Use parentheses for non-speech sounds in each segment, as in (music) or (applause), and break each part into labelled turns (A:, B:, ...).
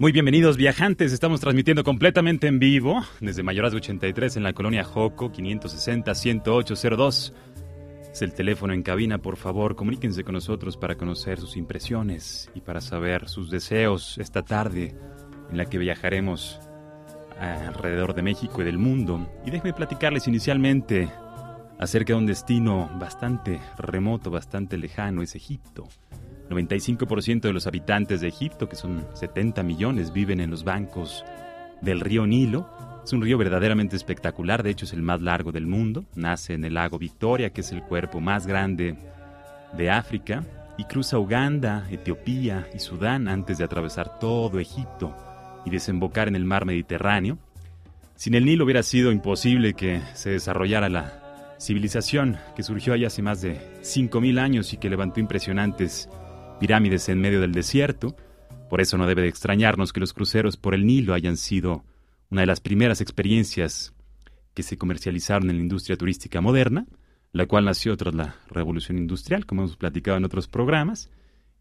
A: Muy bienvenidos viajantes, estamos transmitiendo completamente en vivo desde Mayoras de 83 en la colonia Joco 560-10802. Es el teléfono en cabina, por favor, comuníquense con nosotros para conocer sus impresiones y para saber sus deseos esta tarde en la que viajaremos alrededor de México y del mundo. Y déjenme platicarles inicialmente acerca de un destino bastante remoto, bastante lejano, es Egipto. 95% de los habitantes de Egipto, que son 70 millones, viven en los bancos del río Nilo. Es un río verdaderamente espectacular, de hecho es el más largo del mundo. Nace en el lago Victoria, que es el cuerpo más grande de África, y cruza Uganda, Etiopía y Sudán antes de atravesar todo Egipto y desembocar en el mar Mediterráneo. Sin el Nilo hubiera sido imposible que se desarrollara la civilización que surgió allá hace más de 5.000 años y que levantó impresionantes pirámides en medio del desierto. Por eso no debe de extrañarnos que los cruceros por el Nilo hayan sido una de las primeras experiencias que se comercializaron en la industria turística moderna, la cual nació tras la revolución industrial, como hemos platicado en otros programas,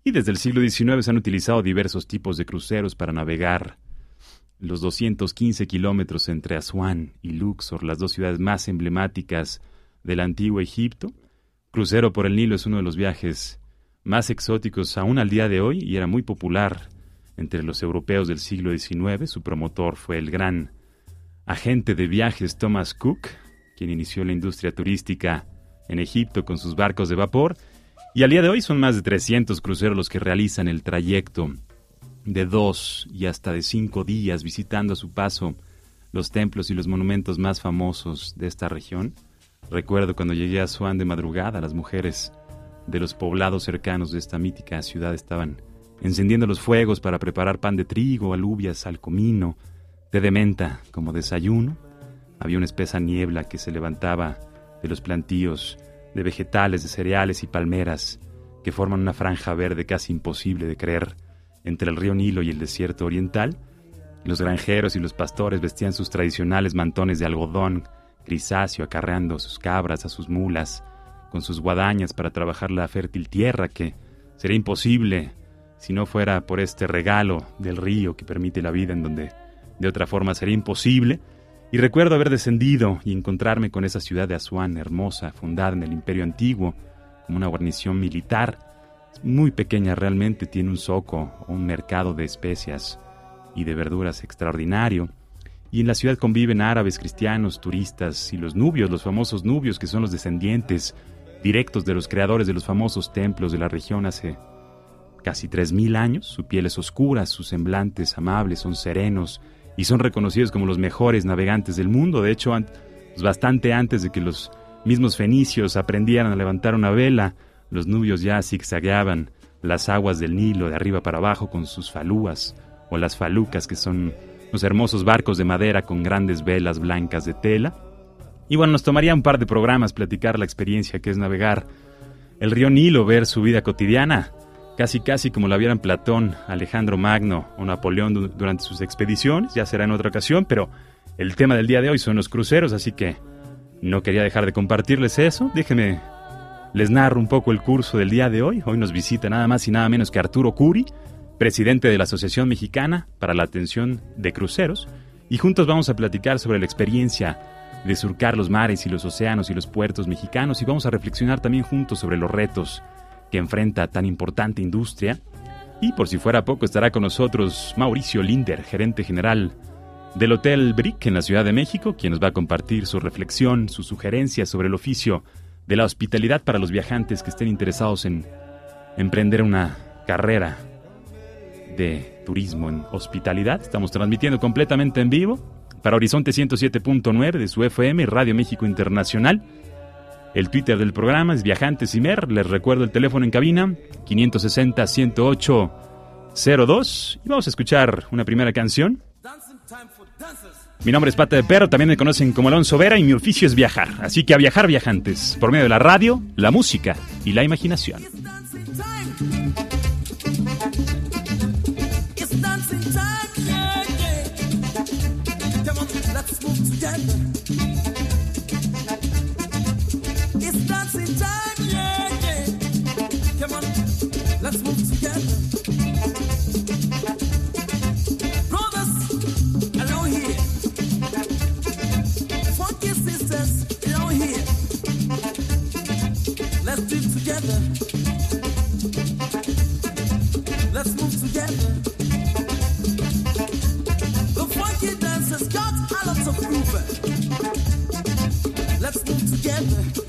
A: y desde el siglo XIX se han utilizado diversos tipos de cruceros para navegar los 215 kilómetros entre Asuán y Luxor, las dos ciudades más emblemáticas del antiguo Egipto. Crucero por el Nilo es uno de los viajes más exóticos aún al día de hoy y era muy popular entre los europeos del siglo XIX. Su promotor fue el gran agente de viajes Thomas Cook, quien inició la industria turística en Egipto con sus barcos de vapor. Y al día de hoy son más de 300 cruceros los que realizan el trayecto de dos y hasta de cinco días visitando a su paso los templos y los monumentos más famosos de esta región. Recuerdo cuando llegué a Swan de madrugada, las mujeres de los poblados cercanos de esta mítica ciudad estaban encendiendo los fuegos para preparar pan de trigo, alubias al comino, té de menta como desayuno. Había una espesa niebla que se levantaba de los plantíos de vegetales, de cereales y palmeras que forman una franja verde casi imposible de creer entre el río Nilo y el desierto oriental. Los granjeros y los pastores vestían sus tradicionales mantones de algodón grisáceo acarreando a sus cabras, a sus mulas, con sus guadañas para trabajar la fértil tierra que sería imposible si no fuera por este regalo del río que permite la vida en donde de otra forma sería imposible. Y recuerdo haber descendido y encontrarme con esa ciudad de Asuán hermosa, fundada en el Imperio Antiguo, como una guarnición militar. muy pequeña realmente, tiene un zoco un mercado de especias y de verduras extraordinario. Y en la ciudad conviven árabes, cristianos, turistas y los nubios, los famosos nubios que son los descendientes directos de los creadores de los famosos templos de la región hace casi 3.000 años. Su piel es sus semblantes amables son serenos y son reconocidos como los mejores navegantes del mundo. De hecho, pues, bastante antes de que los mismos fenicios aprendieran a levantar una vela, los nubios ya zigzagueaban las aguas del Nilo de arriba para abajo con sus falúas o las falucas que son los hermosos barcos de madera con grandes velas blancas de tela y bueno, nos tomaría un par de programas platicar la experiencia que es navegar el río Nilo, ver su vida cotidiana, casi casi como la vieran Platón, Alejandro Magno o Napoleón durante sus expediciones, ya será en otra ocasión, pero el tema del día de hoy son los cruceros, así que no quería dejar de compartirles eso. Déjenme, les narro un poco el curso del día de hoy. Hoy nos visita nada más y nada menos que Arturo Curi, presidente de la Asociación Mexicana para la Atención de Cruceros, y juntos vamos a platicar sobre la experiencia de surcar los mares y los océanos y los puertos mexicanos y vamos a reflexionar también juntos sobre los retos que enfrenta tan importante industria. Y por si fuera poco estará con nosotros Mauricio Linder, gerente general del Hotel Brick en la Ciudad de México, quien nos va a compartir su reflexión, sus sugerencias sobre el oficio de la hospitalidad para los viajantes que estén interesados en emprender una carrera de turismo en hospitalidad. Estamos transmitiendo completamente en vivo para Horizonte 107.9 de su FM Radio México Internacional. El Twitter del programa es Viajantes Imer. Les recuerdo el teléfono en cabina 560-108-02. Y vamos a escuchar una primera canción. Mi nombre es Pata de Perro, también me conocen como Alonso Vera y mi oficio es viajar. Así que a viajar viajantes, por medio de la radio, la música y la imaginación. Let's move together.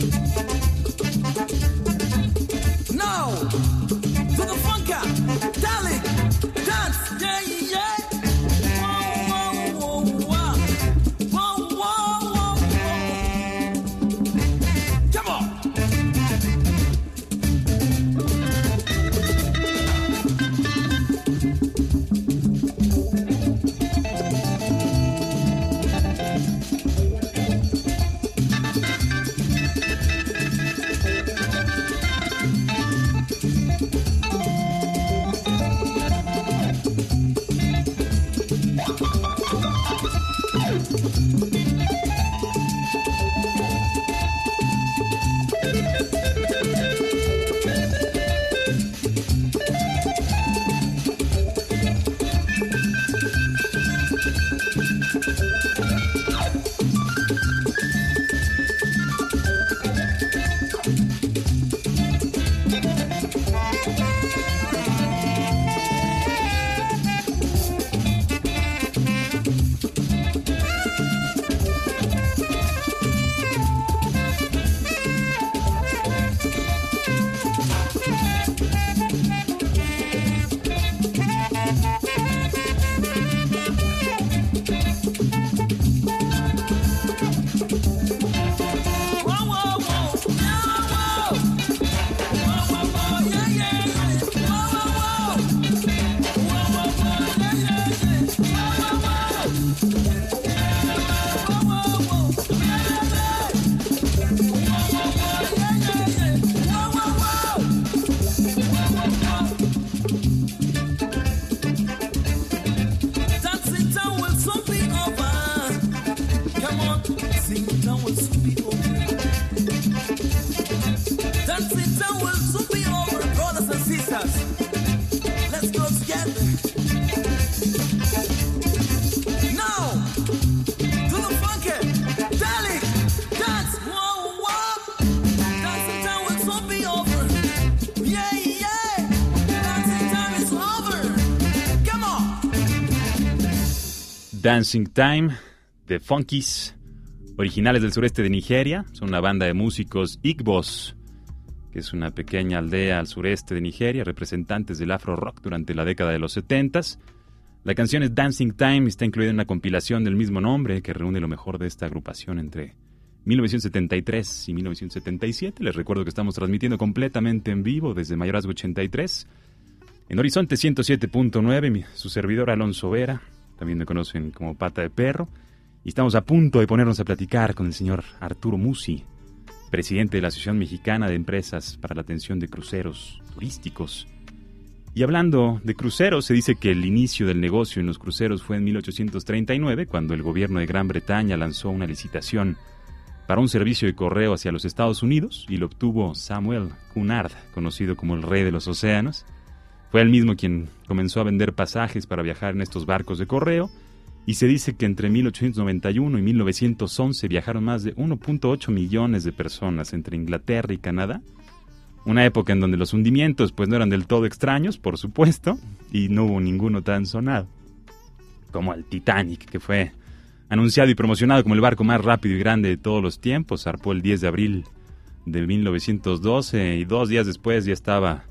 A: Música Dancing Time The Funkies, originales del sureste de Nigeria. Son una banda de músicos Igbos, que es una pequeña aldea al sureste de Nigeria, representantes del afro rock durante la década de los 70 La canción es Dancing Time y está incluida en una compilación del mismo nombre que reúne lo mejor de esta agrupación entre 1973 y 1977. Les recuerdo que estamos transmitiendo completamente en vivo desde Mayorazgo 83 en Horizonte 107.9, su servidor Alonso Vera también me conocen como Pata de Perro, y estamos a punto de ponernos a platicar con el señor Arturo Musi, presidente de la Asociación Mexicana de Empresas para la Atención de Cruceros Turísticos. Y hablando de cruceros, se dice que el inicio del negocio en los cruceros fue en 1839, cuando el gobierno de Gran Bretaña lanzó una licitación para un servicio de correo hacia los Estados Unidos y lo obtuvo Samuel Cunard, conocido como el rey de los océanos. Fue él mismo quien comenzó a vender pasajes para viajar en estos barcos de correo y se dice que entre 1891 y 1911 viajaron más de 1.8 millones de personas entre Inglaterra y Canadá. Una época en donde los hundimientos pues no eran del todo extraños, por supuesto, y no hubo ninguno tan sonado como el Titanic, que fue anunciado y promocionado como el barco más rápido y grande de todos los tiempos, zarpó el 10 de abril de 1912 y dos días después ya estaba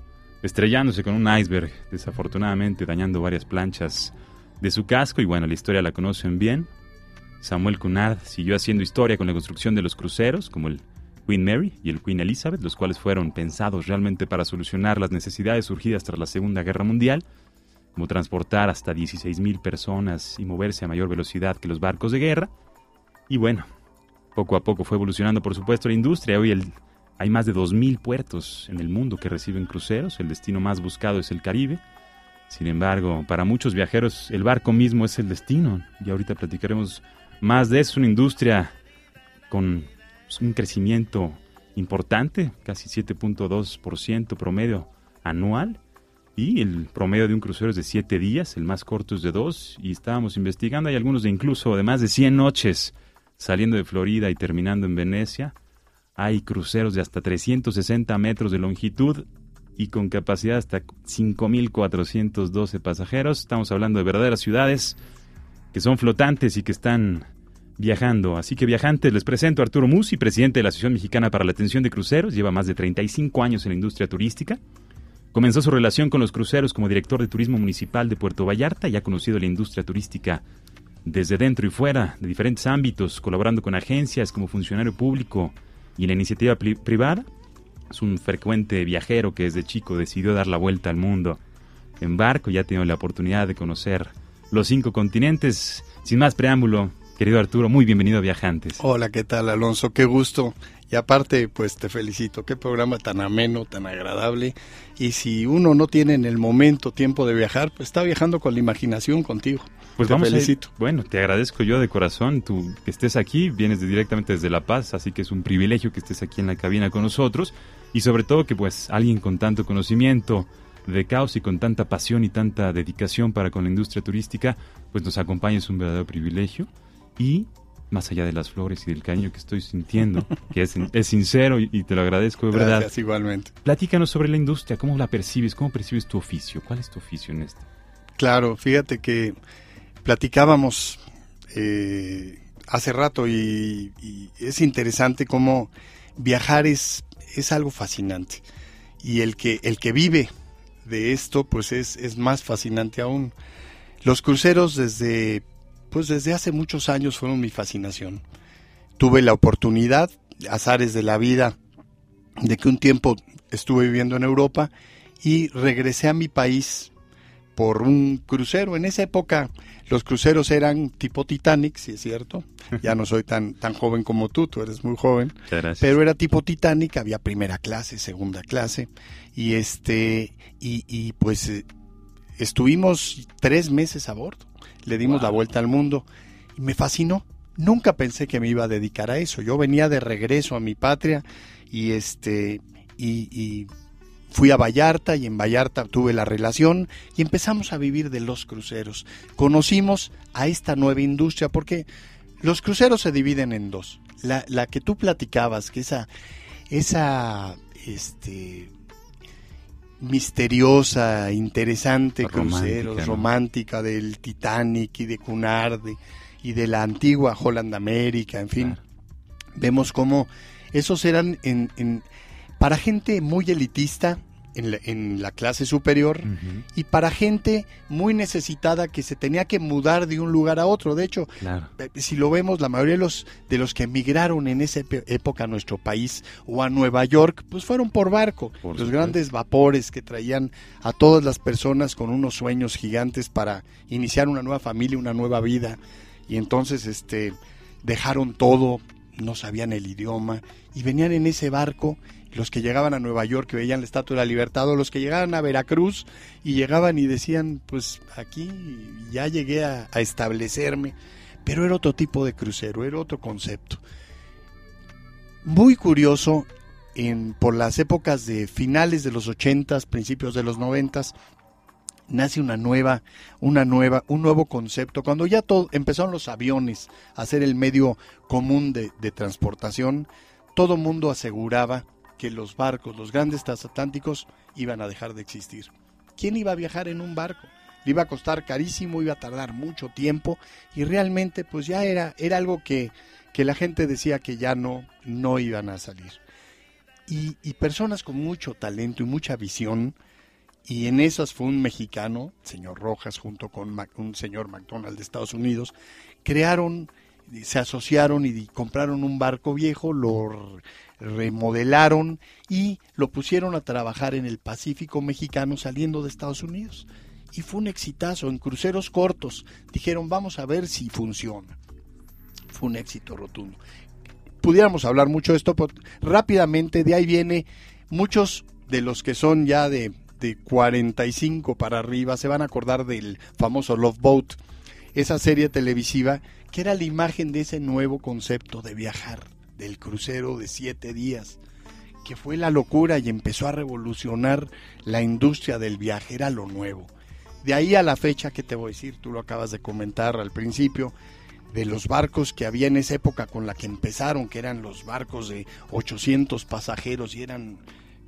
A: estrellándose con un iceberg, desafortunadamente dañando varias planchas de su casco y bueno, la historia la conocen bien. Samuel Cunard siguió haciendo historia con la construcción de los cruceros, como el Queen Mary y el Queen Elizabeth, los cuales fueron pensados realmente para solucionar las necesidades surgidas tras la Segunda Guerra Mundial, como transportar hasta 16.000 personas y moverse a mayor velocidad que los barcos de guerra. Y bueno, poco a poco fue evolucionando, por supuesto, la industria. Hoy el, hay más de 2.000 puertos en el mundo que reciben cruceros. El destino más buscado es el Caribe. Sin embargo, para muchos viajeros el barco mismo es el destino. Y ahorita platicaremos más de eso. Una industria con un crecimiento importante, casi 7.2% promedio anual. Y el promedio de un crucero es de 7 días, el más corto es de 2. Y estábamos investigando, hay algunos de incluso de más de 100 noches saliendo de Florida y terminando en Venecia. Hay cruceros de hasta 360 metros de longitud y con capacidad hasta 5.412 pasajeros. Estamos hablando de verdaderas ciudades que son flotantes y que están viajando. Así que viajantes, les presento a Arturo Musi, presidente de la Asociación Mexicana para la Atención de Cruceros. Lleva más de 35 años en la industria turística. Comenzó su relación con los cruceros como director de turismo municipal de Puerto Vallarta y ha conocido la industria turística desde dentro y fuera de diferentes ámbitos, colaborando con agencias como funcionario público y la iniciativa privada. Es un frecuente viajero que desde chico decidió dar la vuelta al mundo en barco y ha tenido la oportunidad de conocer los cinco continentes. Sin más preámbulo, querido Arturo, muy bienvenido a Viajantes.
B: Hola, ¿qué tal Alonso? Qué gusto. Y aparte, pues te felicito. Qué programa tan ameno, tan agradable. Y si uno no tiene en el momento tiempo de viajar, pues está viajando con la imaginación contigo.
A: Pues vamos felicito. bueno, te agradezco yo de corazón tú que estés aquí, vienes directamente desde La Paz, así que es un privilegio que estés aquí en la cabina con nosotros y sobre todo que pues alguien con tanto conocimiento de caos y con tanta pasión y tanta dedicación para con la industria turística, pues nos acompaña es un verdadero privilegio y más allá de las flores y del cariño que estoy sintiendo, (laughs) que es, es sincero y, te lo agradezco de verdad.
B: Gracias, igualmente.
A: Platícanos sobre la industria, ¿cómo la percibes? ¿Cómo percibes tu oficio? ¿Cuál es tu oficio en esto?
B: Claro, fíjate que platicábamos eh, hace rato y, es interesante cómo viajar es, es algo fascinante. Y el que, el que vive de esto, pues es, es más fascinante aún. Los cruceros desde, pues desde hace muchos años fueron mi fascinación. Tuve la oportunidad, azares de la vida, de que un tiempo estuve viviendo en Europa y regresé a mi país por un crucero. En esa época los cruceros eran tipo Titanic, si es cierto. (laughs) Ya no soy tan, tan joven como tú, tú eres muy joven. Pero era tipo Titanic, había primera clase, segunda clase. Y este, y, y pues eh, estuvimos tres meses a bordo. Le dimos la vuelta al mundo. Y me fascinó. Nunca pensé que me iba a dedicar a eso. Yo venía de regreso a mi patria y este, y, y Fui a Vallarta y en Vallarta tuve la relación y empezamos a vivir de los cruceros. Conocimos a esta nueva industria porque los cruceros se dividen en dos. La, la que tú platicabas, que esa, esa este, misteriosa, interesante crucero, romántica del Titanic y de Cunard y de la antigua Holland América, en fin. Vemos cómo esos eran en, en para gente muy elitista en la, clase superior y para gente muy necesitada que se tenía que mudar de un lugar a otro. De hecho, eh, si lo vemos, la mayoría de los, de los que emigraron en esa época a nuestro país o a Nueva York, pues fueron por barco. los grandes vapores que traían a todas las personas con unos sueños gigantes para iniciar una nueva familia, una nueva vida. Y entonces este, dejaron todo, no sabían el idioma y venían en ese barco los que llegaban a Nueva York que veían la Estatua de la Libertad o los que llegaban a Veracruz y llegaban y decían, pues aquí ya llegué a, establecerme, pero era otro tipo de crucero, era otro concepto. Muy curioso, en, por las épocas de finales de los ochentas, principios de los noventas, nace una nueva, una nueva, un nuevo concepto. Cuando ya todo, empezaron los aviones a ser el medio común de, de transportación, todo mundo aseguraba que los barcos, los grandes transatlánticos, iban a dejar de existir. ¿Quién iba a viajar en un barco? Le iba a costar carísimo, iba a tardar mucho tiempo y realmente pues ya era, era algo que, que la gente decía que ya no, no iban a salir. Y, y personas con mucho talento y mucha visión, y en esas fue un mexicano, señor Rojas, junto con un señor McDonald de Estados Unidos, crearon, se asociaron y compraron un barco viejo, lo remodelaron y lo pusieron a trabajar en el Pacífico mexicano saliendo de Estados Unidos. Y fue un exitazo en cruceros cortos. Dijeron, vamos a ver si funciona. Fue un éxito rotundo. Pudiéramos hablar mucho de esto, pero rápidamente de ahí viene muchos de los que son ya de, de 45 para arriba se van a acordar del famoso Love Boat, esa serie televisiva era la imagen de ese nuevo concepto de viajar del crucero de siete días, que fue la locura y empezó a revolucionar la industria del viaje, era lo nuevo. De ahí a la fecha que te voy a decir, tú lo acabas de comentar al principio, de los barcos que había en esa época con la que empezaron, que eran los barcos de 800 pasajeros y eran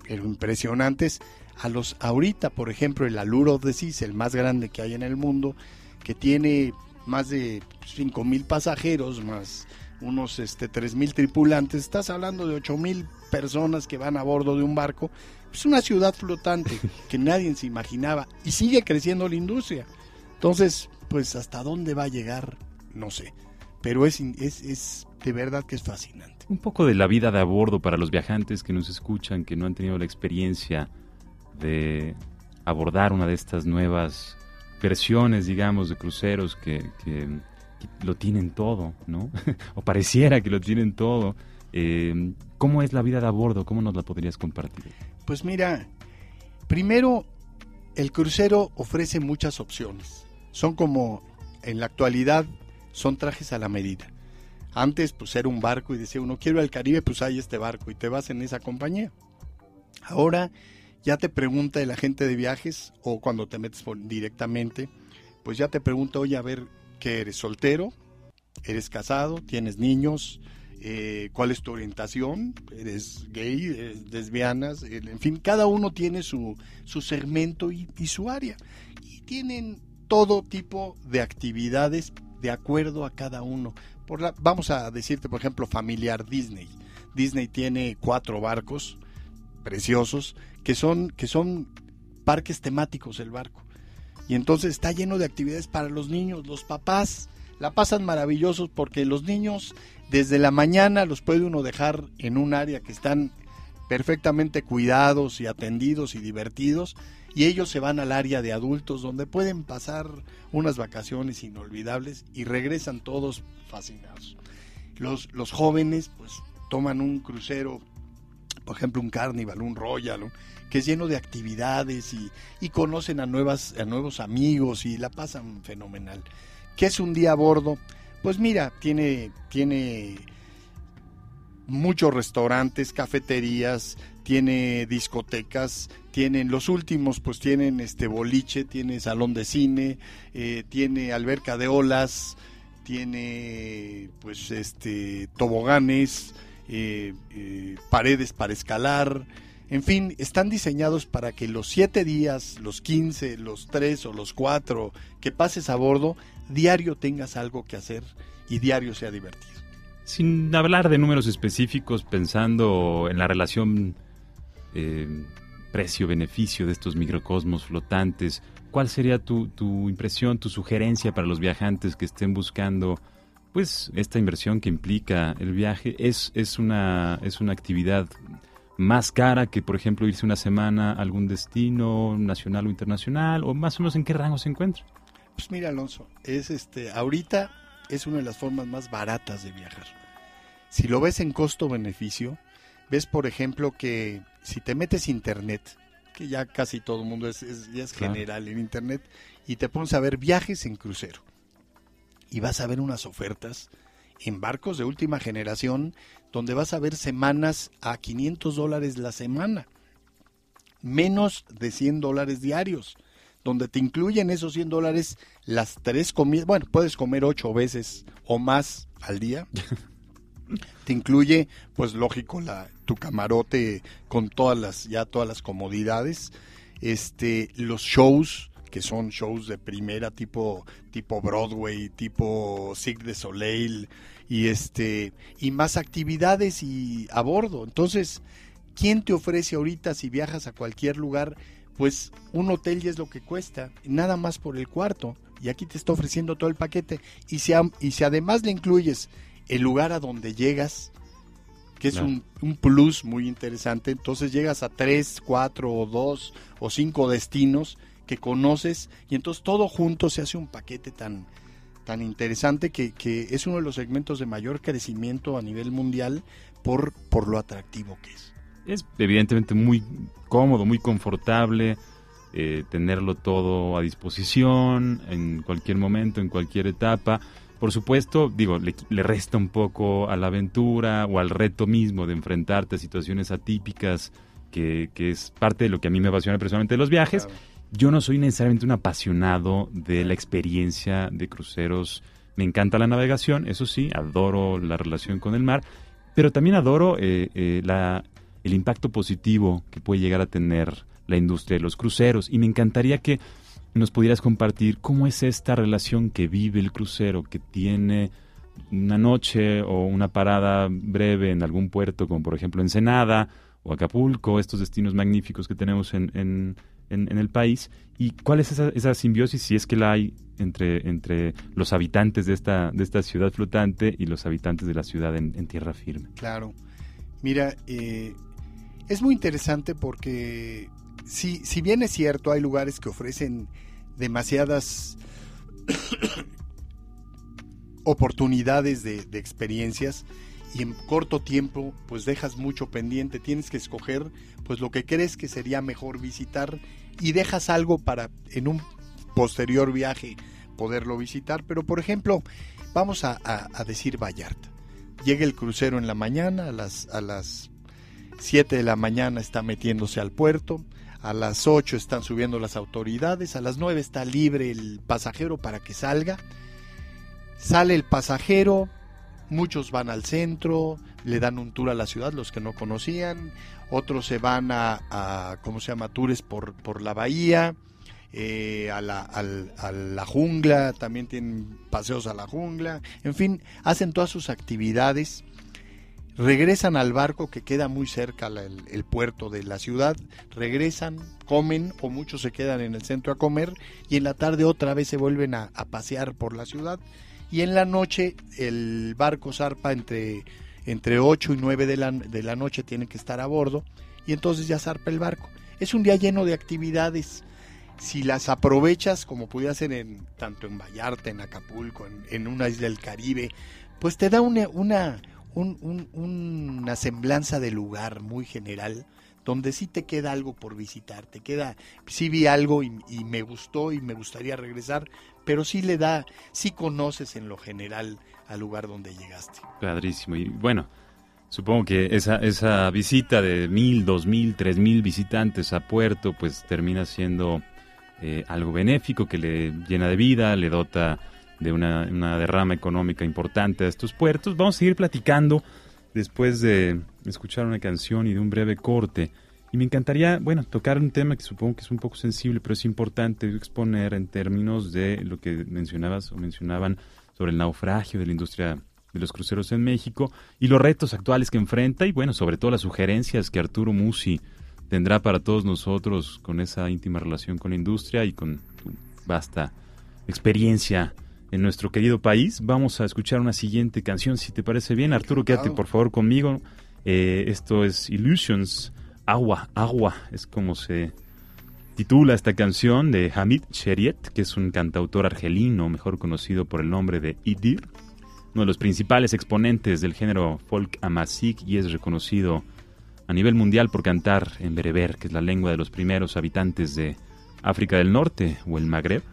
B: pero impresionantes, a los ahorita, por ejemplo, el of the Seas, el más grande que hay en el mundo, que tiene más de 5.000 pasajeros, más unos este, 3.000 tripulantes, estás hablando de 8.000 personas que van a bordo de un barco, es una ciudad flotante (laughs) que nadie se imaginaba y sigue creciendo la industria. Entonces, pues hasta dónde va a llegar, no sé, pero es, es, es de verdad que es fascinante.
A: Un poco de la vida de a bordo para los viajantes que nos escuchan, que no han tenido la experiencia de abordar una de estas nuevas versiones, digamos, de cruceros que, que lo tienen todo, ¿no? (laughs) o pareciera que lo tienen todo. Eh, ¿Cómo es la vida de a bordo? ¿Cómo nos la podrías compartir?
B: Pues mira, primero, el crucero ofrece muchas opciones. Son como, en la actualidad, son trajes a la medida. Antes, pues era un barco y decía uno, quiero al Caribe, pues hay este barco y te vas en esa compañía. Ahora ya te pregunta el agente de viajes o cuando te metes directamente, pues ya te pregunta, oye, a ver, que eres soltero, eres casado, tienes niños, eh, cuál es tu orientación, eres gay, eres lesbiana, en fin, cada uno tiene su, su segmento y, su área. Y tienen todo tipo de actividades de acuerdo a cada uno. Por la, vamos a decirte, por ejemplo, familiar Disney. Disney tiene cuatro barcos preciosos que son, que son parques temáticos el barco. Y entonces está lleno de actividades para los niños, los papás la pasan maravillosos porque los niños desde la mañana los puede uno dejar en un área que están perfectamente cuidados y atendidos y divertidos y ellos se van al área de adultos donde pueden pasar unas vacaciones inolvidables y regresan todos fascinados. Los, los jóvenes pues toman un crucero, por ejemplo un carnival, un royal, que es lleno de actividades y, conocen a, nuevas, a nuevos amigos y la pasan fenomenal. ¿Qué es un día a bordo? Pues mira, tiene, tiene muchos restaurantes, cafeterías, tiene discotecas, tienen los últimos, pues tienen este boliche, tiene salón de cine, eh, tiene alberca de olas, tiene pues este toboganes, eh, eh, paredes para escalar, en fin, están diseñados para que los siete días, los 15, los tres o los cuatro que pases a bordo, diario tengas algo que hacer y diario sea divertido.
A: Sin hablar de números específicos, pensando en la relación eh, precio-beneficio de estos microcosmos flotantes, ¿cuál sería tu, tu impresión, tu sugerencia para los viajantes que estén buscando pues esta inversión que implica el viaje? Es, es, una, es una actividad más cara que, por ejemplo, irse una semana a algún destino nacional o internacional? ¿O más o menos en qué rango se encuentra?
B: Pues mira, Alonso, es este, ahorita es una de las formas más baratas de viajar. Si lo ves en costo-beneficio, ves, por ejemplo, que si te metes internet, que ya casi todo el mundo es, ya es general en internet, y te pones a ver viajes en crucero, y vas a ver unas ofertas en barcos de última generación donde vas a ver semanas a 500 dólares la semana, menos de 100 dólares diarios, donde te incluyen esos 100 dólares las tres comidas, bueno, puedes comer ocho veces o más al día. (laughs) te incluye, pues lógico, la, tu camarote con todas las, ya todas las comodidades, este, los shows, que son shows de primera tipo tipo Broadway, tipo Cirque de Soleil y este y más actividades y a bordo. Entonces, ¿quién te ofrece ahorita si viajas a cualquier lugar? Pues un hotel ya es lo que cuesta, nada más por el cuarto. Y aquí te está ofreciendo todo el paquete. Y si, y si además le incluyes el lugar a donde llegas, que es un, un, plus muy interesante. Entonces llegas a tres, cuatro o dos o cinco destinos que conoces y entonces todo junto se hace un paquete tan, tan interesante que, que es uno de los segmentos de mayor crecimiento a nivel mundial por, por lo atractivo que es.
A: Es evidentemente muy cómodo, muy confortable. Eh, tenerlo todo a disposición en cualquier momento, en cualquier etapa. Por supuesto, digo, le, resta un poco a la aventura o al reto mismo de enfrentarte a situaciones atípicas, que, es parte de lo que a mí me apasiona personalmente de los viajes. Yo no soy necesariamente un apasionado de la experiencia de cruceros. Me encanta la navegación, eso sí, adoro la relación con el mar, pero también adoro eh, eh, el impacto positivo que puede llegar a tener la industria de los cruceros. Y me encantaría que nos pudieras compartir cómo es esta relación que vive el crucero, que tiene una noche o una parada breve en algún puerto, como por ejemplo Ensenada o Acapulco, estos destinos magníficos que tenemos en, en, en, el país, y cuál es esa, simbiosis, si es que la hay, entre, entre los habitantes de esta, de esta ciudad flotante y los habitantes de la ciudad en, tierra firme.
B: Claro, mira, eh, es muy interesante porque si, si bien es cierto, hay lugares que ofrecen demasiadas (coughs) oportunidades de, experiencias y en corto tiempo pues dejas mucho pendiente, tienes que escoger pues lo que crees que sería mejor visitar y dejas algo para en un posterior viaje poderlo visitar, pero por ejemplo vamos a, decir Vallarta, llega el crucero en la mañana, a las, a las 7 de la mañana está metiéndose al puerto, a las 8 están subiendo las autoridades, a las 9 está libre el pasajero para que salga. Sale el pasajero, muchos van al centro, le dan un tour a la ciudad, los que no conocían, otros se van a, ¿cómo se llama?, tours por, por la bahía, eh, a, la, a la jungla, también tienen paseos a la jungla, en fin, hacen todas sus actividades regresan al barco que queda muy cerca el, puerto de la ciudad, regresan, comen o muchos se quedan en el centro a comer y en la tarde otra vez se vuelven a, pasear por la ciudad y en la noche el barco zarpa entre, entre 8 y 9 de la, de la noche, tiene que estar a bordo y entonces ya zarpa el barco. Es un día lleno de actividades. Si las aprovechas, como pudiera ser en, tanto en Vallarta, en Acapulco, en, en una isla del Caribe, pues te da una, una, una semblanza de lugar muy general donde sí te queda algo por visitar, te queda, sí vi algo y, me gustó y me gustaría regresar, pero sí le da, sí conoces en lo general al lugar donde llegaste.
A: Padrísimo, y bueno, supongo que esa, esa visita de mil, dos mil, tres mil visitantes a Puerto, pues termina siendo eh, algo benéfico que le llena de vida, le dota de una, derrama económica importante a estos puertos. Vamos a seguir platicando después de escuchar una canción y de un breve corte. Y me encantaría, bueno, tocar un tema que supongo que es un poco sensible, pero es importante exponer en términos de lo que mencionabas o mencionaban sobre el naufragio de la industria de los cruceros en México y los retos actuales que enfrenta y, bueno, sobre todo las sugerencias que Arturo Musi tendrá para todos nosotros con esa íntima relación con la industria y con su vasta experiencia en nuestro querido país. Vamos a escuchar una siguiente canción, si te parece bien. Arturo, quédate por favor conmigo. Eh, esto es Illusions, Agua, Agua, es como se titula esta canción de Hamid Sheriet, que es un cantautor argelino, mejor conocido por el nombre de Idir, uno de los principales exponentes del género folk amazigh y es reconocido a nivel mundial por cantar en bereber, que es la lengua de los primeros habitantes de África del Norte o el Magreb.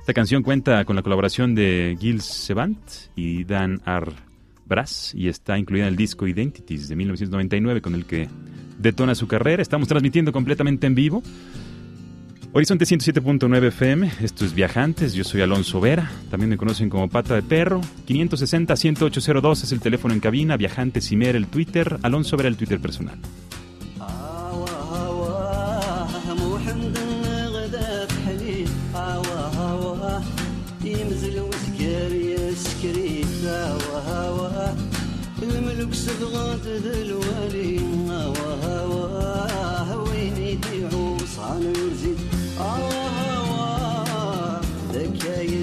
A: Esta canción cuenta con la colaboración de Gil Sevant y Dan R. Brass y está incluida en el disco Identities de 1999 con el que detona su carrera. Estamos transmitiendo completamente en vivo. Horizonte 107.9 FM, esto es Viajantes, yo soy Alonso Vera, también me conocen como Pata de Perro, 560-10802 es el teléfono en cabina, Viajantes y Mer el Twitter, Alonso Vera el Twitter personal.
C: They que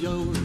C: Joe.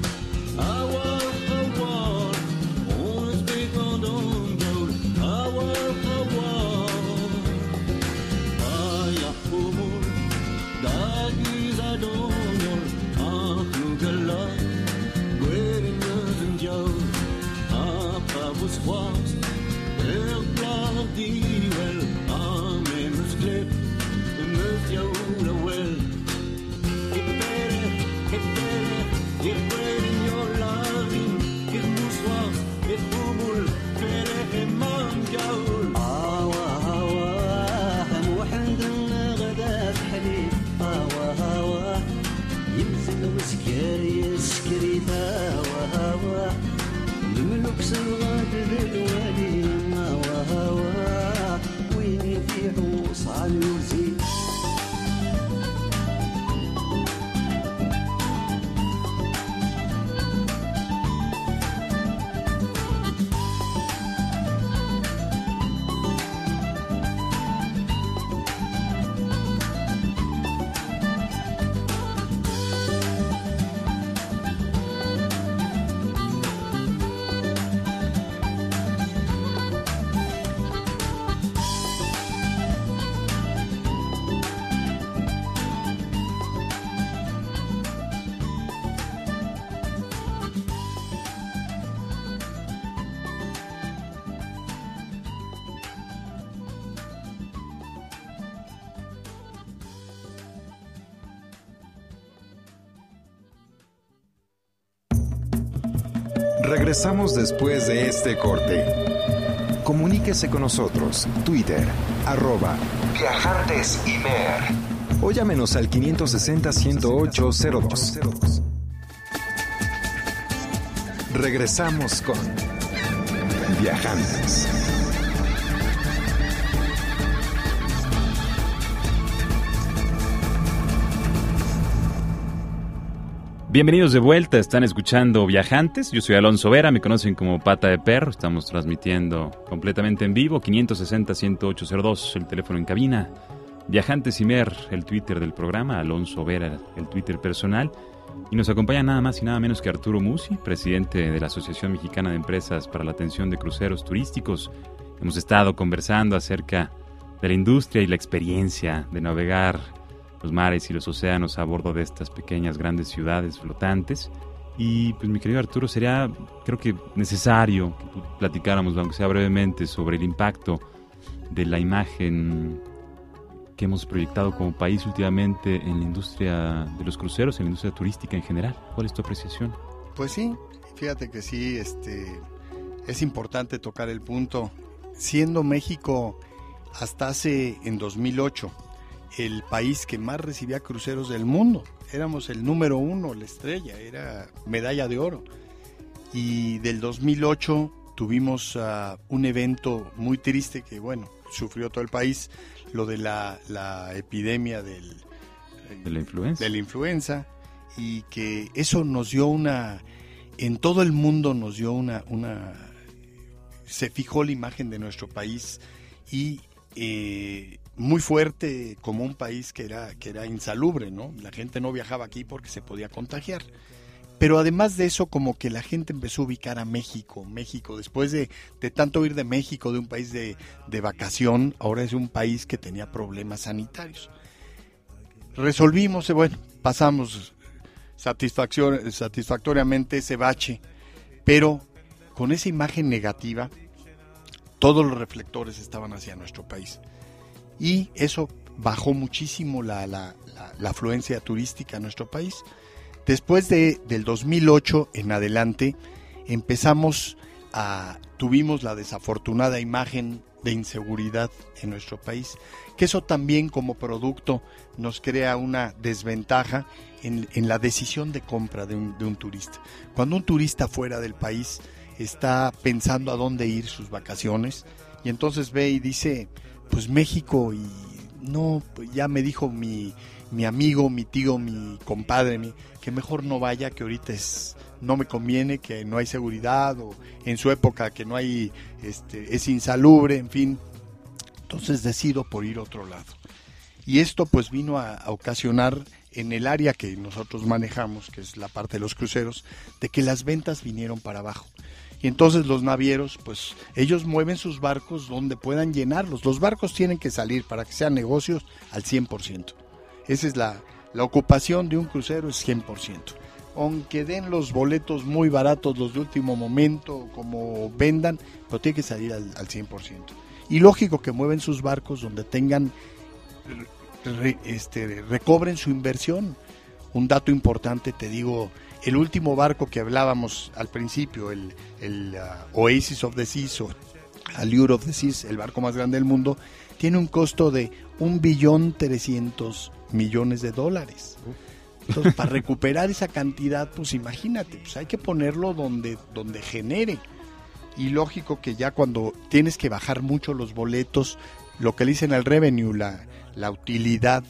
D: Regresamos después de este corte. Comuníquese con nosotros, Twitter, arroba Viajantes Imer. O llámenos al 560-10802. Regresamos con Viajantes.
A: Bienvenidos de vuelta, están escuchando Viajantes, yo soy Alonso Vera, me conocen como Pata de Perro, estamos transmitiendo completamente en vivo, 560-10802, el teléfono en cabina, Viajantes Imer, el Twitter del programa, Alonso Vera, el Twitter personal, y nos acompaña nada más y nada menos que Arturo Musi, presidente de la Asociación Mexicana de Empresas para la Atención de Cruceros Turísticos. Hemos estado conversando acerca de la industria y la experiencia de navegar los mares y los océanos a bordo de estas pequeñas grandes ciudades flotantes. Y pues mi querido Arturo, sería creo que necesario que platicáramos, aunque sea brevemente, sobre el impacto de la imagen que hemos proyectado como país últimamente en la industria de los cruceros, en la industria turística en general. ¿Cuál es tu apreciación?
B: Pues sí, fíjate que sí, este, es importante tocar el punto. Siendo México hasta hace en 2008 el país que más recibía cruceros del mundo. Éramos el número uno, la estrella, era medalla de oro. Y del 2008 tuvimos uh, un evento muy triste que, bueno, sufrió todo el país, lo de la, la epidemia del,
A: de la influenza.
B: De la influenza y que eso nos dio una, en todo el mundo nos dio una, una se fijó la imagen de nuestro país y eh, muy fuerte como un país que era, que era insalubre, ¿no? La gente no viajaba aquí porque se podía contagiar. Pero además de eso, como que la gente empezó a ubicar a México. México, después de, de tanto ir de México, de un país de, de, vacación, ahora es un país que tenía problemas sanitarios. Resolvimos, eh, bueno, pasamos satisfactoriamente ese bache, pero con esa imagen negativa, todos los reflectores estaban hacia nuestro país y eso bajó muchísimo la, la, afluencia turística a nuestro país. Después de, del 2008 en adelante empezamos a, tuvimos la desafortunada imagen de inseguridad en nuestro país, que eso también como producto nos crea una desventaja en, la decisión de compra de un, de un turista. Cuando un turista fuera del país está pensando a dónde ir sus vacaciones y entonces ve y dice, pues México y no, pues ya me dijo mi, mi amigo, mi tío, mi compadre, mi, que mejor no vaya, que ahorita es no me conviene, que no hay seguridad o en su época que no hay este es insalubre, en fin. Entonces decido por ir a otro lado. Y esto pues vino a, a ocasionar en el área que nosotros manejamos, que es la parte de los cruceros, de que las ventas vinieron para abajo. Y entonces los navieros, pues ellos mueven sus barcos donde puedan llenarlos. Los barcos tienen que salir para que sean negocios al 100%. Esa es la, la ocupación de un crucero, es 100%. Aunque den los boletos muy baratos, los de último momento, como vendan, pero tiene que salir al, al 100%. Y lógico que mueven sus barcos donde tengan, este, recobren su inversión. Un dato importante, te digo, el último barco que hablábamos al principio, el, uh, Oasis of the Seas o Allure of the Seas, el barco más grande del mundo, tiene un costo de un billón trescientos millones de dólares. Entonces, para recuperar esa cantidad, pues imagínate, pues hay que ponerlo donde, donde genere. Y lógico que ya cuando tienes que bajar mucho los boletos, lo que le dicen al revenue, la, la utilidad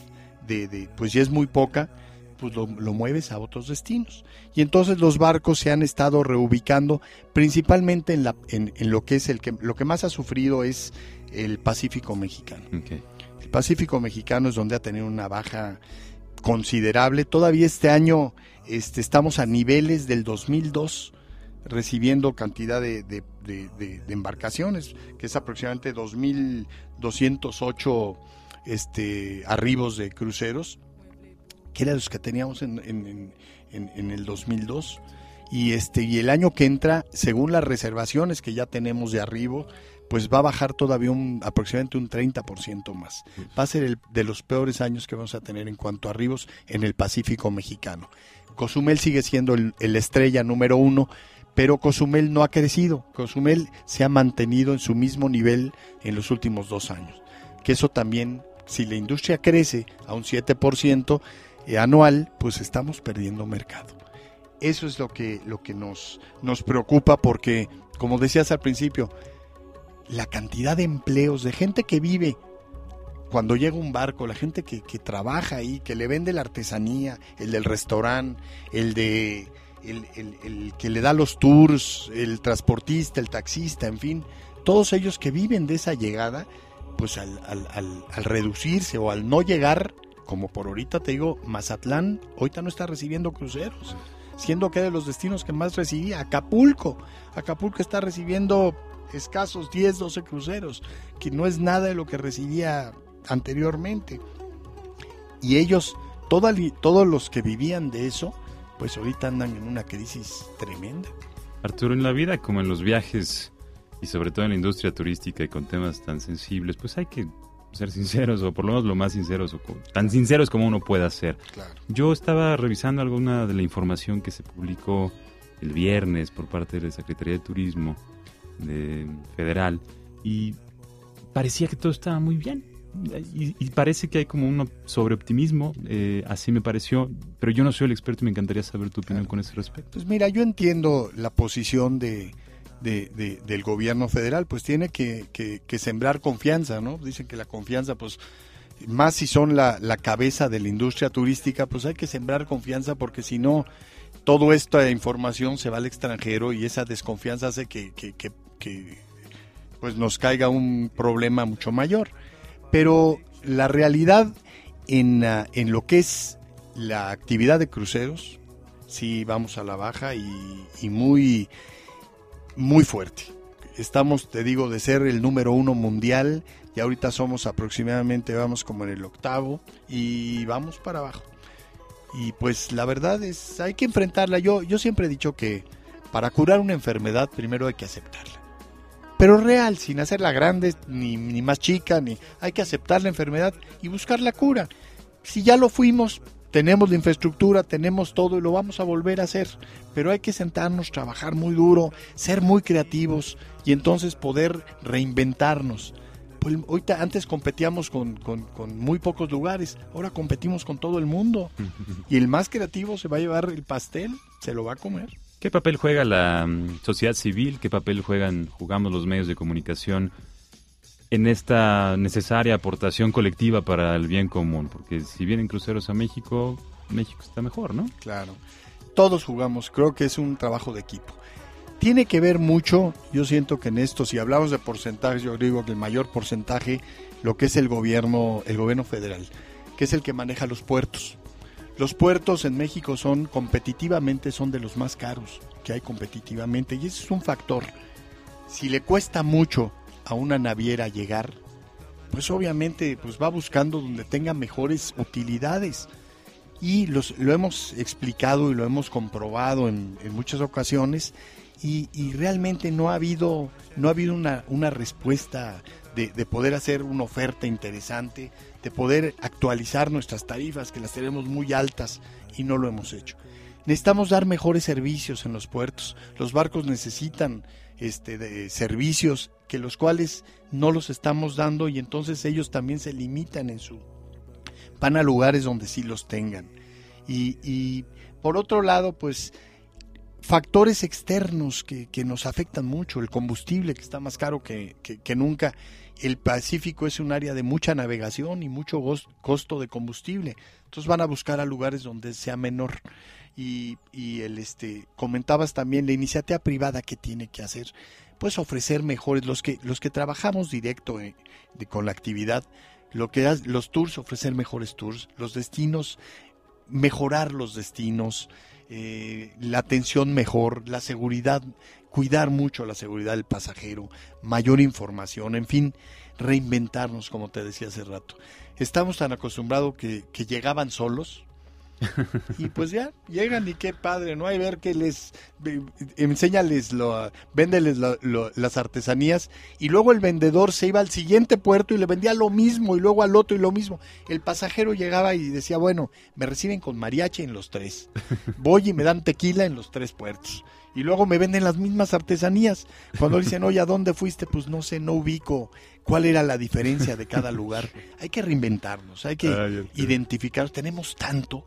B: de, de, pues ya es muy poca, pues lo, lo, mueves a otros destinos. Y entonces los barcos se han estado reubicando principalmente en, la, en, en lo que es el que lo que más ha sufrido es el Pacífico mexicano.
A: Okay.
B: El Pacífico mexicano es donde ha tenido una baja considerable. Todavía este año este, estamos a niveles del 2002 recibiendo cantidad de, de, de, de embarcaciones, que es aproximadamente 2.208 este, arribos de cruceros que eran los que teníamos en, en, el 2002. Y, este, y el año que entra, según las reservaciones que ya tenemos de arribo, pues va a bajar todavía un, aproximadamente un 30% más. Va a ser el, de los peores años que vamos a tener en cuanto a arribos en el Pacífico mexicano. Cozumel sigue siendo el, el estrella número uno, pero Cozumel no ha crecido. Cozumel se ha mantenido en su mismo nivel en los últimos dos años. Que eso también, si la industria crece a un 7%, anual, pues estamos perdiendo mercado. Eso es lo que, lo que nos, nos preocupa porque, como decías al principio, la cantidad de empleos, de gente que vive cuando llega un barco, la gente que, que trabaja ahí, que le vende la artesanía, el del restaurante, el de el, el, que le da los tours, el transportista, el taxista, en fin, todos ellos que viven de esa llegada, pues al, al, al reducirse o al no llegar como por ahorita te digo, Mazatlán ahorita no está recibiendo cruceros, siendo que de los destinos que más recibía, Acapulco. Acapulco está recibiendo escasos 10, 12 cruceros, que no es nada de lo que recibía anteriormente. Y ellos, toda, todos los que vivían de eso, pues ahorita andan en una crisis tremenda.
A: Arturo, en la vida como en los viajes y sobre todo en la industria turística y con temas tan sensibles, pues hay que ser sinceros, o por lo menos lo más sinceros, o tan sinceros como uno pueda ser.
B: Claro.
A: Yo estaba revisando alguna de la información que se publicó el viernes por parte de la Secretaría de Turismo de, Federal y parecía que todo estaba muy bien. Y, y parece que hay como un sobreoptimismo, eh, así me pareció, pero yo no soy el experto y me encantaría saber tu opinión claro. con ese respecto.
B: Pues mira, yo entiendo la posición de, de, de, del gobierno federal, pues tiene que, sembrar confianza, ¿no? Dicen que la confianza, pues, más si son la, cabeza de la industria turística, pues hay que sembrar confianza porque si no, toda esta información se va al extranjero y esa desconfianza hace que, pues nos caiga un problema mucho mayor. Pero la realidad en, uh, en lo que es la actividad de cruceros, sí vamos a la baja y muy muy fuerte. Estamos, te digo, de ser el número uno mundial y ahorita somos aproximadamente, vamos como en el octavo y vamos para abajo. Y pues la verdad es, hay que enfrentarla. Yo, yo siempre he dicho que para curar una enfermedad primero hay que aceptarla. Pero real, sin hacerla grande, ni, ni más chica, ni hay que aceptar la enfermedad y buscar la cura. Si ya lo fuimos, tenemos la infraestructura, tenemos todo y lo vamos a volver a hacer, pero hay que sentarnos, trabajar muy duro, ser muy creativos y entonces poder reinventarnos. pues, ahorita antes competíamos con, con, muy pocos lugares, ahora competimos con todo el mundo. (laughs) y el más creativo se va a llevar el pastel, se lo va a comer.
A: ¿Qué papel juega la mm, sociedad civil? ¿Qué papel juegan, jugamos los medios de comunicación en esta necesaria aportación colectiva para el bien común? Porque si vienen cruceros a México, México está mejor, ¿no?
B: Claro. Todos jugamos, creo que es un trabajo de equipo. Tiene que ver mucho, yo siento que en esto, si hablamos de porcentajes, yo digo que el mayor porcentaje, lo que es el gobierno, el gobierno federal, que es el que maneja los puertos. Los puertos en México son competitivamente, son de los más caros que hay competitivamente, y ese es un factor. Si le cuesta mucho a una naviera llegar, pues obviamente pues va buscando donde tenga mejores utilidades. Y los, lo hemos explicado y lo hemos comprobado en, en muchas ocasiones y, realmente no ha habido, no ha habido una, una respuesta de, de, poder hacer una oferta interesante, de poder actualizar nuestras tarifas, que las tenemos muy altas y no lo hemos hecho. Necesitamos dar mejores servicios en los puertos. Los barcos necesitan este, de servicios que los cuales no los estamos dando y entonces ellos también se limitan en su... van a lugares donde sí los tengan. Y, y por otro lado, pues factores externos que, nos afectan mucho, el combustible que está más caro que, nunca, el Pacífico es un área de mucha navegación y mucho costo de combustible, entonces van a buscar a lugares donde sea menor. Y, y el este comentabas también la iniciativa privada que tiene que hacer pues ofrecer mejores los que los que trabajamos directo eh, con la actividad lo que los tours ofrecer mejores tours los destinos mejorar los destinos eh, la atención mejor, la seguridad, cuidar mucho la seguridad del pasajero, mayor información, en fin, reinventarnos, como te decía hace rato. Estamos tan acostumbrados que llegaban solos, (laughs) y pues ya, llegan y qué padre, ¿no? Hay ver que les, enséñales, lo, véndeles las artesanías y luego el vendedor se iba al siguiente puerto y le vendía lo mismo y luego al otro y lo mismo. El pasajero llegaba y decía, bueno, me reciben con mariachi en los tres, voy y me dan tequila en los tres puertos. Y luego me venden las mismas artesanías. Cuando dicen, oye, ¿a dónde fuiste? Pues no sé, no ubico cuál era la diferencia de cada lugar. Hay que reinventarnos, hay que ah, identificar. Tenemos tanto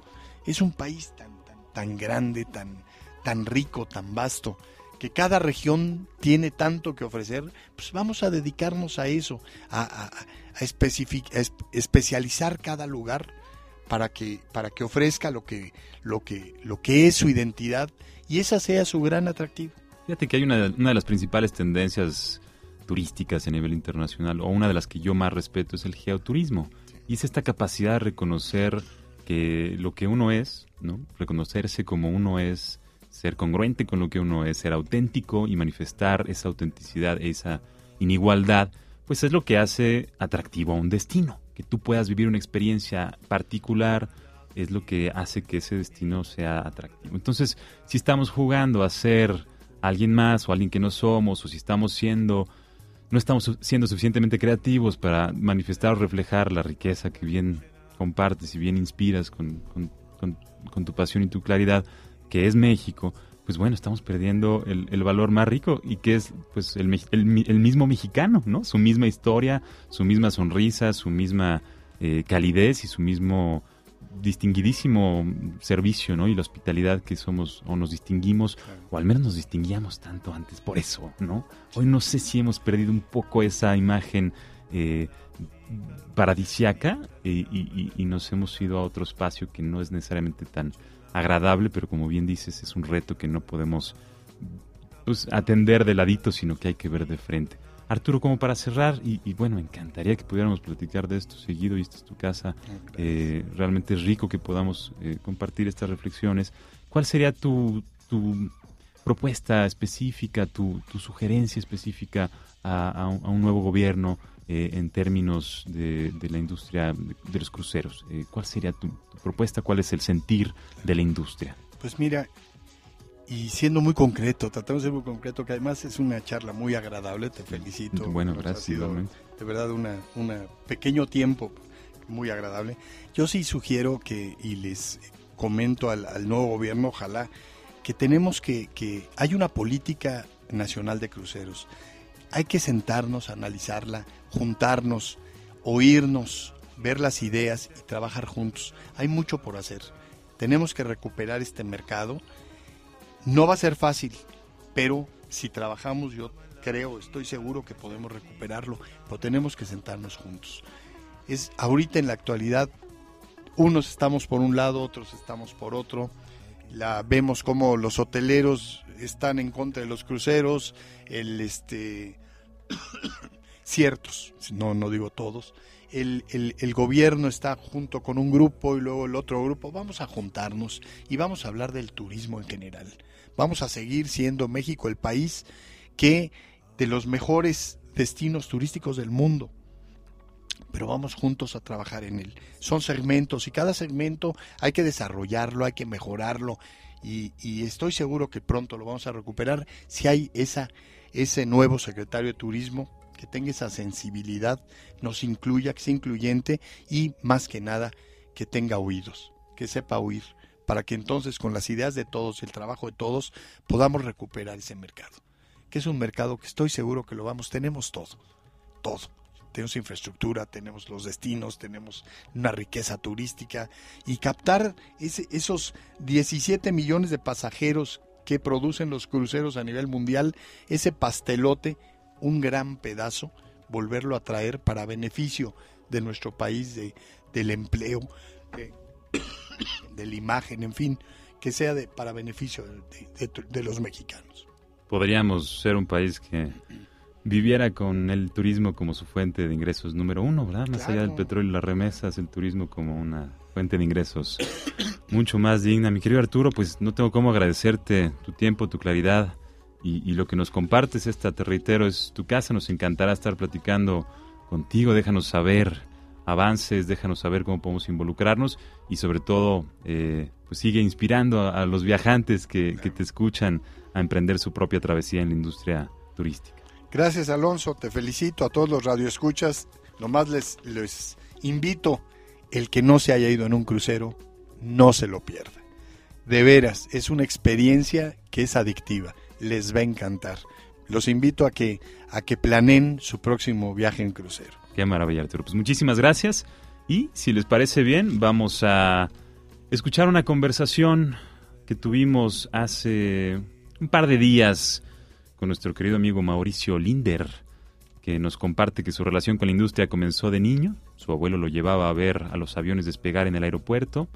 B: es un país tan, tan, grande, tan, tan rico, tan vasto, que cada región tiene tanto que ofrecer, pues vamos a dedicarnos a eso, a, a, especializar cada lugar para que, para que ofrezca lo que, lo, que, lo que es su identidad y esa sea su gran atractivo.
A: Fíjate que hay una, una de las principales tendencias turísticas a nivel internacional, o una de las que yo más respeto, es el geoturismo. Y es esta capacidad de reconocer que lo que uno es, ¿no? Reconocerse como uno es, ser congruente con lo que uno es, ser auténtico y manifestar esa autenticidad, esa inigualdad, pues es lo que hace atractivo a un destino. Que tú puedas vivir una experiencia particular es lo que hace que ese destino sea atractivo. Entonces, si estamos jugando a ser alguien más o alguien que no somos, o si estamos siendo no estamos siendo suficientemente creativos para manifestar o reflejar la riqueza que bien compartes y bien inspiras con, tu pasión y tu claridad, que es México, pues bueno, estamos perdiendo el, valor más rico y que es pues el, mismo mexicano, ¿no? Su misma historia, su misma sonrisa, su misma eh, calidez y su mismo distinguidísimo servicio, ¿no? Y la hospitalidad que somos o nos distinguimos, o al menos nos distinguíamos tanto antes por eso, ¿no? Hoy no sé si hemos perdido un poco esa imagen eh, paradisiaca y, nos hemos ido a otro espacio que no es necesariamente tan agradable, pero como bien dices, es un reto que no podemos pues, atender de ladito, sino que hay que ver de frente. Arturo, como para cerrar, y, bueno, me encantaría que pudiéramos platicar de esto seguido, y esta es tu casa, eh, realmente es rico que podamos eh, compartir estas reflexiones. ¿Cuál sería tu, tu propuesta específica, tu, tu sugerencia específica a, un, nuevo gobierno eh, en términos de, la industria de, los cruceros? Eh, ¿Cuál sería tu, propuesta? ¿Cuál es el sentir de la industria?
B: Pues mira, y siendo muy concreto, tratamos de ser muy concreto, que además es una charla muy agradable, te felicito.
A: Bueno, gracias.
B: de verdad, un una pequeño tiempo muy agradable. Yo sí sugiero que, y les comento al, nuevo gobierno, ojalá, que tenemos que, que hay una política nacional de cruceros hay que sentarnos, analizarla, juntarnos, oírnos, ver las ideas y trabajar juntos. Hay mucho por hacer. Tenemos que recuperar este mercado. No va a ser fácil, pero si trabajamos yo creo, estoy seguro que podemos recuperarlo, pero tenemos que sentarnos juntos. Es ahorita en la actualidad unos estamos por un lado, otros estamos por otro. La vemos como los hoteleros están en contra de los cruceros, el este (coughs) ciertos, no no digo todos. El, el, gobierno está junto con un grupo y luego el otro grupo, vamos a juntarnos y vamos a hablar del turismo en general. Vamos a seguir siendo México el país que de los mejores destinos turísticos del mundo. Pero vamos juntos a trabajar en él. Son segmentos y cada segmento hay que desarrollarlo, hay que mejorarlo y estoy seguro que pronto lo vamos a recuperar si hay esa, ese nuevo secretario de Turismo que tenga esa sensibilidad, nos incluya, que sea incluyente y más que nada que tenga oídos, que sepa oír, para que entonces con las ideas de todos, el trabajo de todos, podamos recuperar ese mercado que es un mercado que estoy seguro que lo vamos, tenemos todo, todo. Tenemos infraestructura, tenemos los destinos, tenemos una riqueza turística y captar esos 17 millones de pasajeros que producen los cruceros a nivel mundial, ese pastelote, un gran pedazo, volverlo a traer para beneficio de nuestro país, de, del empleo, de, (coughs) de la imagen, en fin, que sea de, para beneficio de, de, de los mexicanos
A: podríamos ser un país que viviera con el turismo como su fuente de ingresos número uno, ¿verdad? Más allá del petróleo y las remesas, el turismo como una fuente de ingresos (coughs) mucho más digna. Mi querido Arturo, pues no tengo cómo agradecerte tu tiempo, tu claridad y, lo que nos compartes. Esta, te reitero, es tu casa. Nos encantará estar platicando contigo. Déjanos saber avances, déjanos saber cómo podemos involucrarnos y sobre todo, eh, pues sigue inspirando a, los viajantes que, que te escuchan a emprender su propia travesía en la industria turística.
B: Gracias Alonso, te felicito a todos los radioescuchas. Nomás les, les invito, el que no se haya ido en un crucero, no se lo pierda. De veras, es una experiencia que es adictiva, les va a encantar. Los invito a que, a que planeen su próximo viaje en crucero.
A: Qué maravilla, Arturo. Pues muchísimas gracias. Y si les parece bien, vamos a escuchar una conversación que tuvimos hace un par de días con nuestro querido amigo Mauricio Linder, nos comparte que su relación con la industria comenzó de niño. Su abuelo lo llevaba a ver a los aviones despegar en el aeropuerto.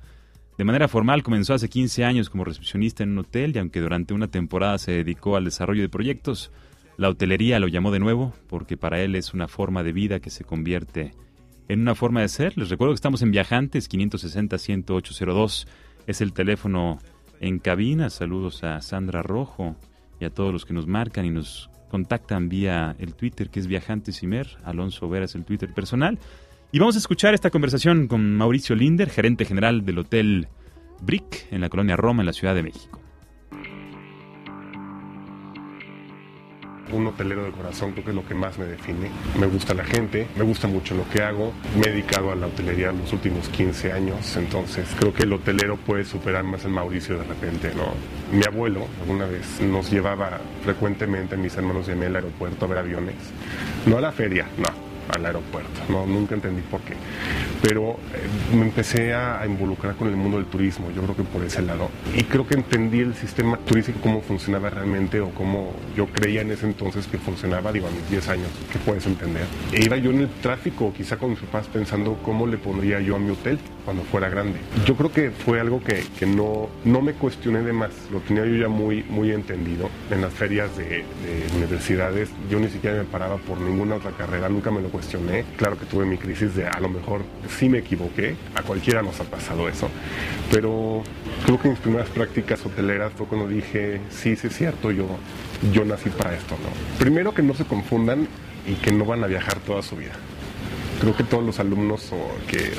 A: De manera formal comenzó hace 15 años como recepcionista en un hotel y aunque durante una temporada se dedicó al desarrollo de proyectos, la hotelería lo llamó de nuevo porque para él es una forma de vida que se convierte en una forma de ser. Les recuerdo que estamos en Viajantes 560-10802. Es el teléfono en cabina. Saludos a Sandra Rojo y a todos los que nos marcan y nos contactan vía el Twitter que es Viajantes Imer. Alonso Vera es el Twitter personal. Y vamos a escuchar esta conversación con Mauricio Linder, gerente general del Hotel Brick en la colonia Roma, en la Ciudad de México.
E: Un hotelero de corazón creo que es lo que más me define. Me gusta la gente, me gusta mucho lo que hago. Me he dedicado a la hotelería los últimos 15 años, entonces creo que el hotelero puede superar más el Mauricio de repente, ¿no? Mi abuelo alguna vez nos llevaba frecuentemente, mis hermanos y a mí al aeropuerto a ver aviones. No a la feria, no, al aeropuerto. No, nunca entendí por qué. Pero eh, me empecé a, involucrar con el mundo del turismo, yo creo que por ese lado. Y creo que entendí el sistema turístico, cómo funcionaba realmente o cómo yo creía en ese entonces que funcionaba, digo, a mis 10 años, que puedes entender. E iba yo en el tráfico, quizá con mis papás, pensando cómo le pondría yo a mi hotel cuando fuera grande. Yo creo que fue algo que, que no, no me cuestioné de más, lo tenía yo ya muy, muy entendido. En las ferias de, de universidades yo ni siquiera me paraba por ninguna otra carrera, nunca me lo cuestioné. Claro que tuve mi crisis de a lo mejor sí me equivoqué, a cualquiera nos ha pasado eso, pero creo que mis primeras prácticas hoteleras fue cuando dije, sí, sí es cierto, yo, yo nací para esto, ¿no? Primero que no se confundan y que no van a viajar toda su vida creo que todos los alumnos o que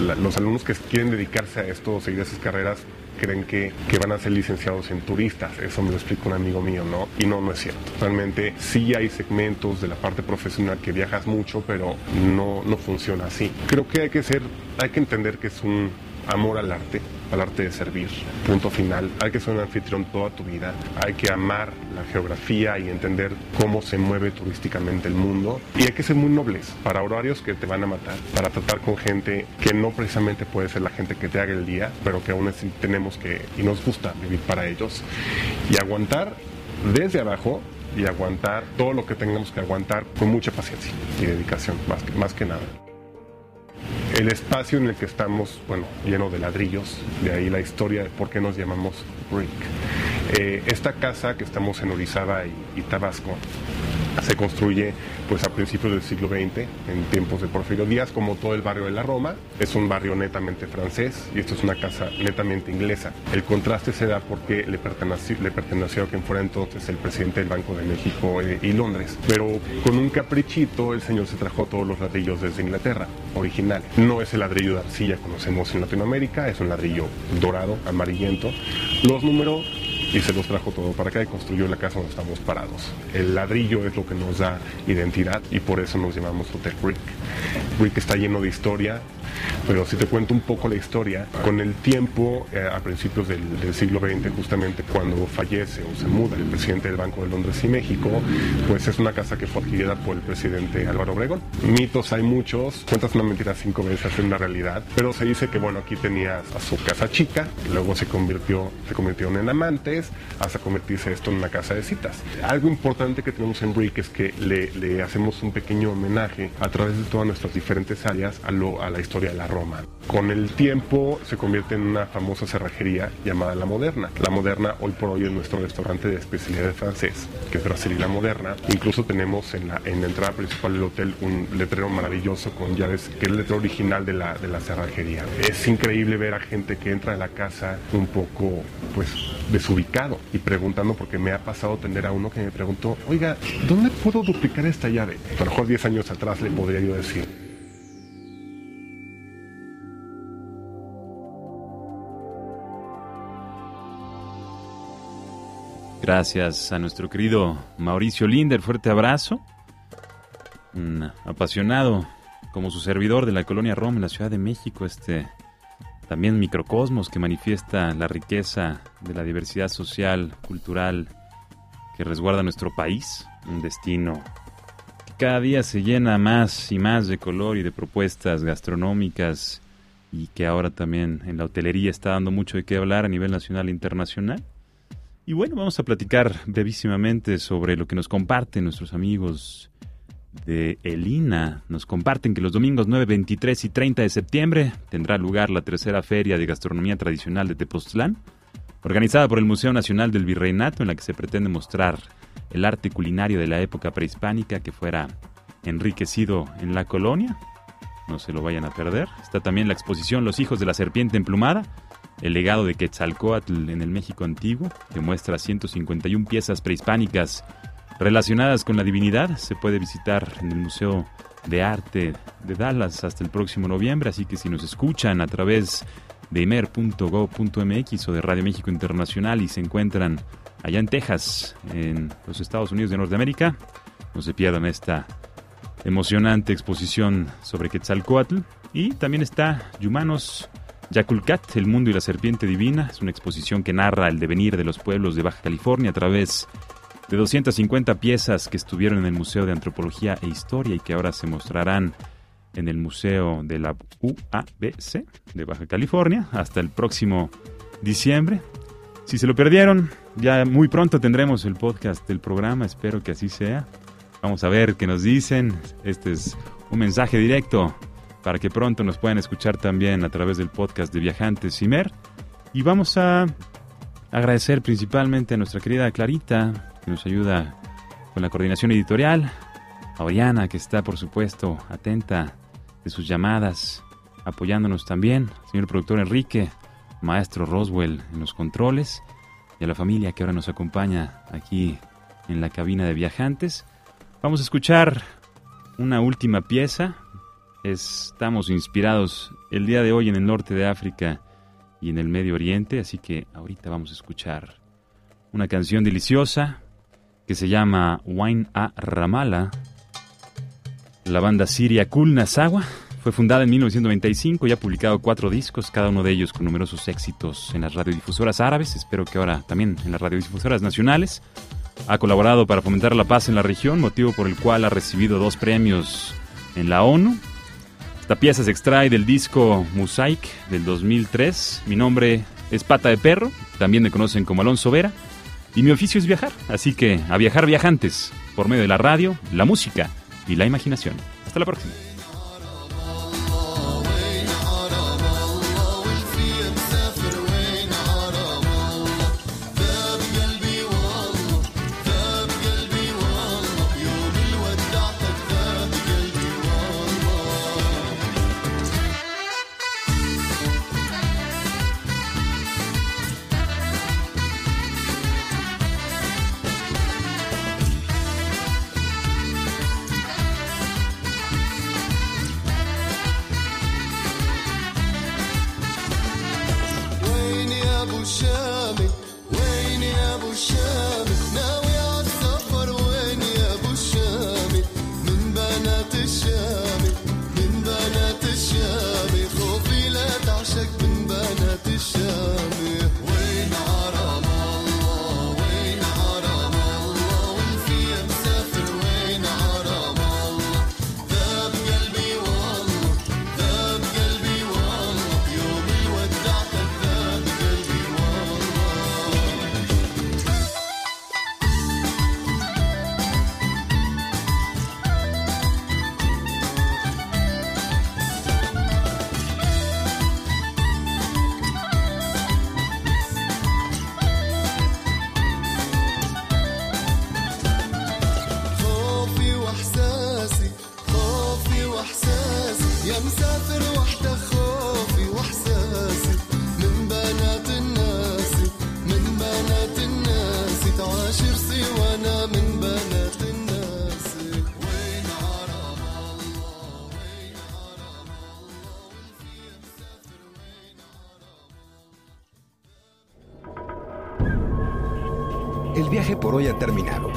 E: la, los alumnos que quieren dedicarse a esto o seguir esas carreras creen que, que, van a ser licenciados en turistas. Eso me lo explica un amigo mío, ¿no? Y no, no es cierto. Realmente sí hay segmentos de la parte profesional que viajas mucho, pero no, no funciona así. Creo que hay que ser, hay que entender que es un amor al arte al arte de servir. Punto final. Hay que ser un anfitrión toda tu vida. Hay que amar la geografía y entender cómo se mueve turísticamente el mundo. Y hay que ser muy nobles para horarios que te van a matar, para tratar con gente que no precisamente puede ser la gente que te haga el día, pero que aún así tenemos que y nos gusta vivir para ellos. Y aguantar desde abajo y aguantar todo lo que tengamos que aguantar con mucha paciencia y dedicación, más que, más que nada. El espacio en el que estamos, bueno, lleno de ladrillos, de ahí la historia de por qué nos llamamos Brick. Eh, esta casa que estamos en Orizaba y, Tabasco se construye pues a principios del siglo XX, en tiempos de Porfirio Díaz, como todo el barrio de la Roma. Es un barrio netamente francés y esto es una casa netamente inglesa. El contraste se da porque le perteneció, le perteneció a quien fuera entonces el presidente del Banco de México eh, y Londres. Pero con un caprichito el señor se trajo todos los ladrillos desde Inglaterra, original. No es el ladrillo de arcilla que conocemos en Latinoamérica, es un ladrillo dorado, amarillento. Los números y se los trajo todo para acá y construyó la casa donde estamos parados. El ladrillo es lo que nos da identidad y por eso nos llamamos Hotel Brick. Brick está lleno de historia, pero si te cuento un poco la historia, con el tiempo, eh, a principios del, siglo XX, justamente cuando fallece o se muda el presidente del Banco de Londres y México, pues es una casa que fue adquirida por el presidente Álvaro Obregón. Mitos hay muchos, cuentas una mentira cinco veces, es una realidad, pero se dice que bueno, aquí tenías a su casa chica, luego se convirtió, se convirtieron en amantes, hasta convertirse esto en una casa de citas. Algo importante que tenemos en Brick es que le, hacemos un pequeño homenaje a través de todas nuestras diferentes áreas a la historia de la Roma. Con el tiempo se convierte en una famosa cerrajería llamada La Moderna. La Moderna hoy por hoy es nuestro restaurante de especialidad francés, que es Brasil y La Moderna. Incluso tenemos en la, en la entrada principal del hotel un letrero maravilloso con llaves, que es el letrero original de la, de la cerrajería. Es increíble ver a gente que entra a la casa un poco, pues, desubicado y preguntando, porque me ha pasado tener a uno que me preguntó, oiga, ¿dónde puedo duplicar esta llave? A lo mejor 10 años atrás le podría yo decir,
A: Gracias a nuestro querido Mauricio Linder, fuerte abrazo. Un apasionado como su servidor de la colonia Roma en la Ciudad de México, este también microcosmos que manifiesta la riqueza de la diversidad social, cultural que resguarda nuestro país, un destino que cada día se llena más y más de color y de propuestas gastronómicas y que ahora también en la hotelería está dando mucho de qué hablar a nivel nacional e internacional. Y bueno, vamos a platicar brevísimamente sobre lo que nos comparten nuestros amigos de Elina. Nos comparten que los domingos 9, 23 y 30 de septiembre tendrá lugar la tercera feria de gastronomía tradicional de Tepoztlán, organizada por el Museo Nacional del Virreinato, en la que se pretende mostrar el arte culinario de la época prehispánica que fuera enriquecido en la colonia. No se lo vayan a perder. Está también la exposición Los hijos de la serpiente emplumada, el legado de Quetzalcoatl en el México antiguo, que muestra 151 piezas prehispánicas relacionadas con la divinidad. Se puede visitar en el Museo de Arte de Dallas hasta el próximo noviembre, así que si nos escuchan a través de imer.go.mx o de Radio México Internacional y se encuentran allá en Texas, en los Estados Unidos de Norteamérica, no se pierdan esta emocionante exposición sobre Quetzalcoatl. Y también está Yumanos Yaculcat, El mundo y la serpiente divina, es una exposición que narra el devenir de los pueblos de Baja California a través de 250 piezas que estuvieron en el Museo de Antropología e Historia y que ahora se mostrarán en el Museo de la UABC de Baja California hasta el próximo diciembre. Si se lo perdieron, ya muy pronto tendremos el podcast del programa, espero que así sea. Vamos a ver qué nos dicen. Este es un mensaje directo para que pronto nos puedan escuchar también a través del podcast de Viajantes Cimer. Y vamos a agradecer principalmente a nuestra querida Clarita, que nos ayuda con la coordinación editorial, a Oriana, que está por supuesto atenta de sus llamadas, apoyándonos también, señor productor Enrique, maestro Roswell en los controles, y a la familia que ahora nos acompaña aquí en la cabina de viajantes. Vamos a escuchar una última pieza Estamos inspirados el día de hoy en el norte de África y en el Medio Oriente, así que ahorita vamos a escuchar una canción deliciosa que se llama Wine a Ramala. La banda siria Kul Nasawa
F: Fue fundada en 1995 y ha publicado cuatro discos, cada uno de ellos con numerosos éxitos en las radiodifusoras árabes, espero que ahora también en las radiodifusoras nacionales. Ha colaborado para fomentar la paz en la región, motivo por el cual ha recibido dos premios en la ONU. Esta pieza se extrae del disco Mosaic del 2003. Mi nombre es Pata de Perro, también me conocen como Alonso Vera, y mi oficio es viajar, así que a viajar viajantes por medio de la radio, la música y la imaginación. Hasta la próxima.